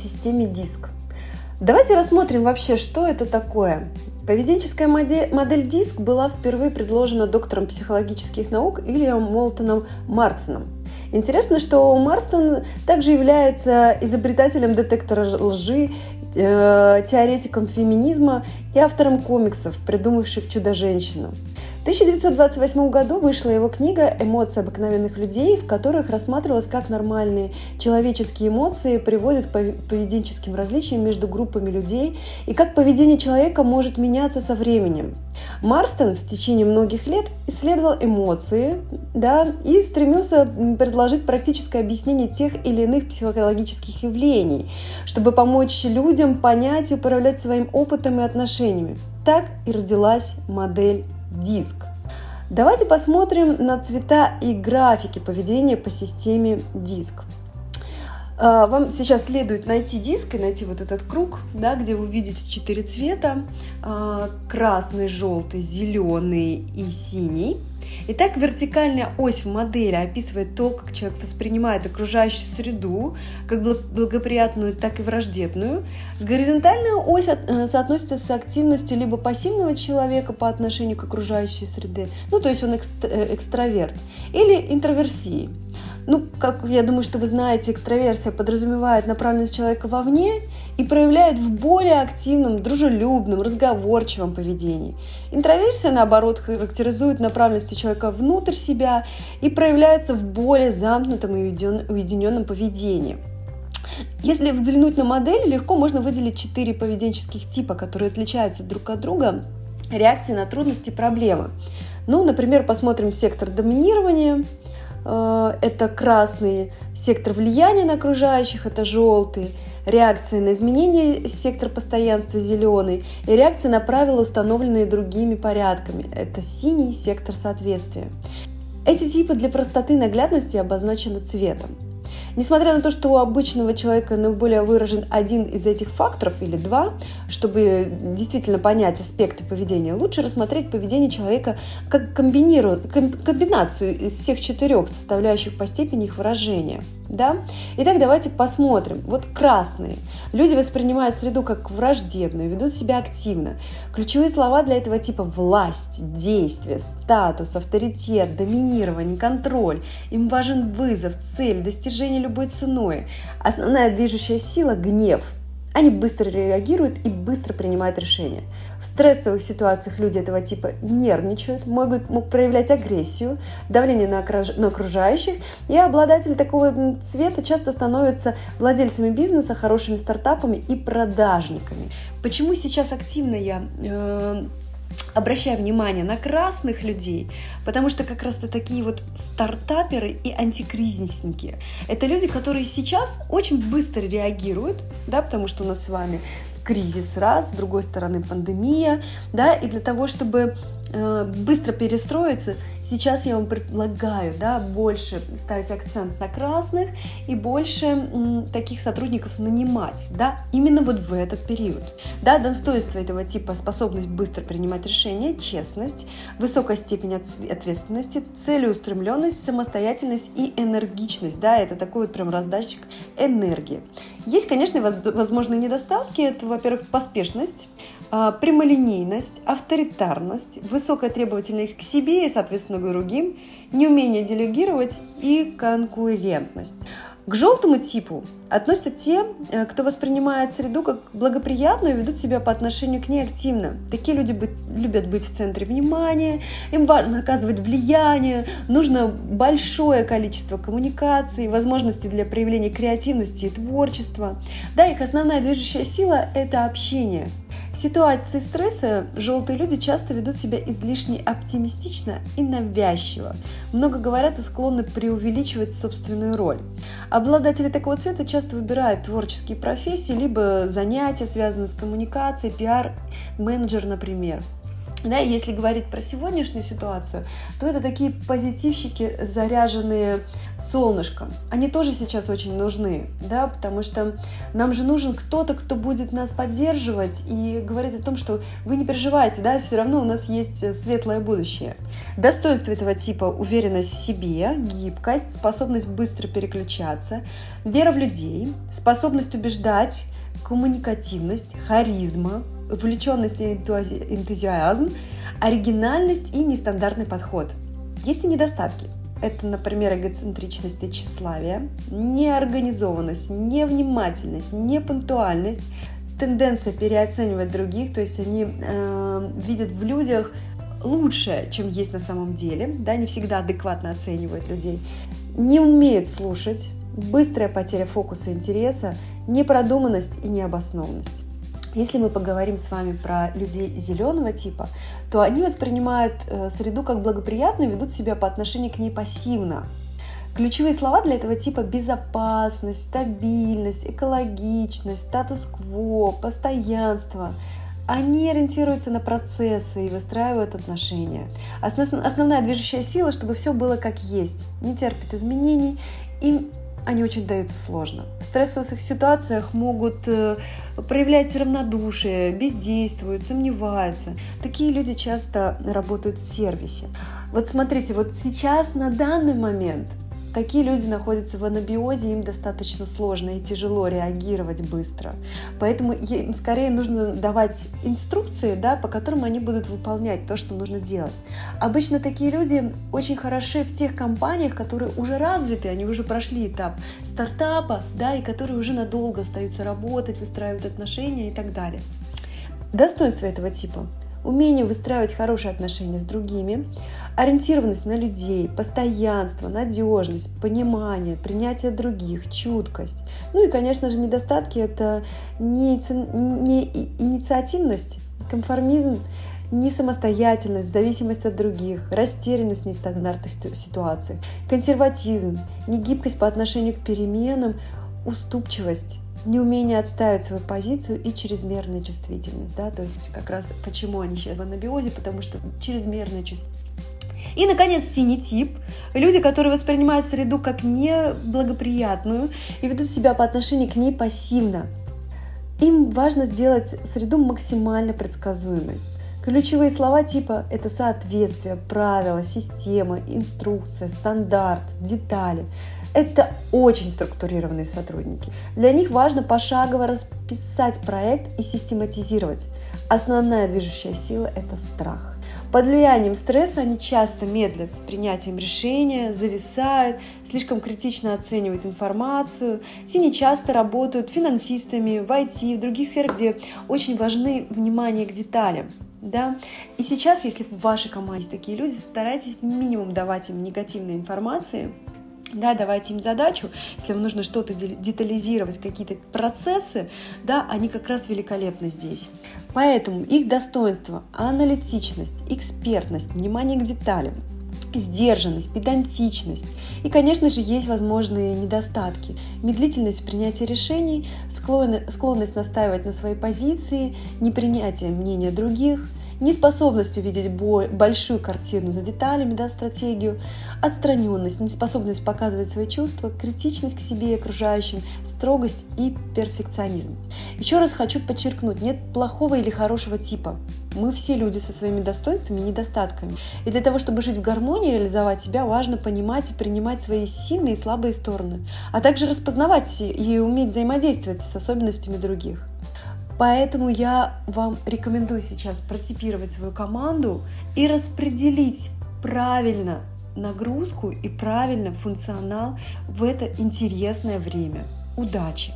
системе диск. Давайте рассмотрим вообще, что это такое. Поведенческая модель, модель диск была впервые предложена доктором психологических наук Ильям Молтоном Марсоном. Интересно, что Марстон также является изобретателем детектора лжи, э, теоретиком феминизма и автором комиксов, придумавших «Чудо-женщину». В 1928 году вышла его книга «Эмоции обыкновенных людей», в которых рассматривалось, как нормальные человеческие эмоции приводят к поведенческим различиям между группами людей и как поведение человека может меняться со временем. Марстон в течение многих лет исследовал эмоции да, и стремился предложить практическое объяснение тех или иных психологических явлений, чтобы помочь людям понять и управлять своим опытом и отношениями. Так и родилась модель диск. Давайте посмотрим на цвета и графики поведения по системе диск. А, вам сейчас следует найти диск и найти вот этот круг, да, где вы видите четыре цвета. А, красный, желтый, зеленый и синий. Итак, вертикальная ось в модели описывает то, как человек воспринимает окружающую среду, как благоприятную, так и враждебную. Горизонтальная ось э, соотносится с активностью либо пассивного человека по отношению к окружающей среде, ну то есть он э, экстраверт, или интроверсии. Ну, как я думаю, что вы знаете, экстраверсия подразумевает направленность человека вовне и проявляет в более активном, дружелюбном, разговорчивом поведении. Интроверсия, наоборот, характеризует направленность человека внутрь себя и проявляется в более замкнутом и уединенном поведении. Если взглянуть на модель, легко можно выделить четыре поведенческих типа, которые отличаются друг от друга реакции на трудности и проблемы. Ну, например, посмотрим сектор доминирования – это красный, сектор влияния на окружающих, это желтый, реакция на изменения, сектор постоянства зеленый, и реакция на правила, установленные другими порядками, это синий, сектор соответствия. Эти типы для простоты и наглядности обозначены цветом. Несмотря на то, что у обычного человека наиболее выражен один из этих факторов или два, чтобы действительно понять аспекты поведения, лучше рассмотреть поведение человека как комбинацию из всех четырех составляющих по степени их выражения. Да? Итак, давайте посмотрим. Вот красные. Люди воспринимают среду как враждебную, ведут себя активно. Ключевые слова для этого типа власть, действие, статус, авторитет, доминирование, контроль. Им важен вызов, цель, достижение любой ценой. Основная движущая сила – гнев – они быстро реагируют и быстро принимают решения. В стрессовых ситуациях люди этого типа нервничают, могут, могут проявлять агрессию, давление на, на окружающих, и обладатели такого цвета часто становятся владельцами бизнеса, хорошими стартапами и продажниками. Почему сейчас активно я э, обращаю внимание на красных людей, потому что как раз-то такие вот стартаперы и антикризисники. Это люди, которые сейчас очень быстро реагируют, да, потому что у нас с вами кризис раз, с другой стороны пандемия, да, и для того, чтобы быстро перестроиться, сейчас я вам предлагаю, да, больше ставить акцент на красных и больше таких сотрудников нанимать, да, именно вот в этот период. Да, достоинство этого типа способность быстро принимать решения, честность, высокая степень ответственности, целеустремленность, самостоятельность и энергичность, да, это такой вот прям раздатчик энергии. Есть, конечно, возможные недостатки, это, во-первых, поспешность, а, прямолинейность, авторитарность, требовательность к себе и, соответственно, к другим, неумение делегировать и конкурентность. К желтому типу относятся те, э, кто воспринимает среду как благоприятную и ведут себя по отношению к ней активно. Такие люди быть, любят быть в центре внимания, им важно оказывать влияние, нужно большое количество коммуникаций, возможностей для проявления креативности и творчества. Да, их основная движущая сила – это общение – в ситуации стресса желтые люди часто ведут себя излишне оптимистично и навязчиво. Много говорят и склонны преувеличивать собственную роль. Обладатели такого цвета часто выбирают творческие профессии, либо занятия, связанные с коммуникацией, пиар, менеджер, например. Да, если говорить про сегодняшнюю ситуацию, то это такие позитивщики, заряженные солнышком. Они тоже сейчас очень нужны, да, потому что нам же нужен кто-то, кто будет нас поддерживать и говорить о том, что вы не переживайте, да, все равно у нас есть светлое будущее. Достоинство этого типа – уверенность в себе, гибкость, способность быстро переключаться, вера в людей, способность убеждать, коммуникативность, харизма, увлеченность и энтузиазм, оригинальность и нестандартный подход. Есть и недостатки. Это, например, эгоцентричность и тщеславие, неорганизованность, невнимательность, непунктуальность, тенденция переоценивать других, то есть они э, видят в людях лучшее, чем есть на самом деле, да, не всегда адекватно оценивают людей, не умеют слушать, быстрая потеря фокуса интереса, непродуманность и необоснованность. Если мы поговорим с вами про людей зеленого типа, то они воспринимают э, среду как благоприятную и ведут себя по отношению к ней пассивно. Ключевые слова для этого типа безопасность, стабильность, экологичность, статус-кво, постоянство. Они ориентируются на процессы и выстраивают отношения. Основная движущая сила, чтобы все было как есть, не терпит изменений. Им они очень даются сложно. В стрессовых ситуациях могут э, проявлять равнодушие, бездействуют, сомневаются. Такие люди часто работают в сервисе. Вот смотрите, вот сейчас на данный момент Такие люди находятся в анабиозе, им достаточно сложно и тяжело реагировать быстро. Поэтому им скорее нужно давать инструкции, да, по которым они будут выполнять то, что нужно делать. Обычно такие люди очень хороши в тех компаниях, которые уже развиты, они уже прошли этап стартапа, да, и которые уже надолго остаются работать, выстраивать отношения и так далее. Достоинство этого типа умение выстраивать хорошие отношения с другими, ориентированность на людей, постоянство, надежность, понимание, принятие других, чуткость. Ну и, конечно же, недостатки – это не, не инициативность, конформизм, не самостоятельность, зависимость от других, растерянность в нестандартных ситуациях, консерватизм, негибкость по отношению к переменам, уступчивость, неумение отставить свою позицию и чрезмерная чувствительность. Да? То есть как раз почему они сейчас в анабиозе, потому что чрезмерная чувствительность. И, наконец, синий тип. Люди, которые воспринимают среду как неблагоприятную и ведут себя по отношению к ней пассивно. Им важно сделать среду максимально предсказуемой. Ключевые слова типа – это соответствие, правила, система, инструкция, стандарт, детали – это очень структурированные сотрудники. Для них важно пошагово расписать проект и систематизировать. Основная движущая сила – это страх. Под влиянием стресса они часто медлят с принятием решения, зависают, слишком критично оценивают информацию. Сини часто работают финансистами в IT, в других сферах, где очень важны внимание к деталям. Да? И сейчас, если в вашей команде есть такие люди, старайтесь минимум давать им негативной информации, да, давайте им задачу, если вам нужно что-то детализировать, какие-то процессы, да, они как раз великолепны здесь. Поэтому их достоинство, аналитичность, экспертность, внимание к деталям, сдержанность, педантичность. И, конечно же, есть возможные недостатки. Медлительность в принятии решений, склонность настаивать на своей позиции, непринятие мнения других – неспособность увидеть большую картину за деталями, да, стратегию, отстраненность, неспособность показывать свои чувства, критичность к себе и окружающим, строгость и перфекционизм. Еще раз хочу подчеркнуть, нет плохого или хорошего типа. Мы все люди со своими достоинствами и недостатками. И для того, чтобы жить в гармонии и реализовать себя, важно понимать и принимать свои сильные и слабые стороны, а также распознавать и уметь взаимодействовать с особенностями других. Поэтому я вам рекомендую сейчас протипировать свою команду и распределить правильно нагрузку и правильно функционал в это интересное время. Удачи!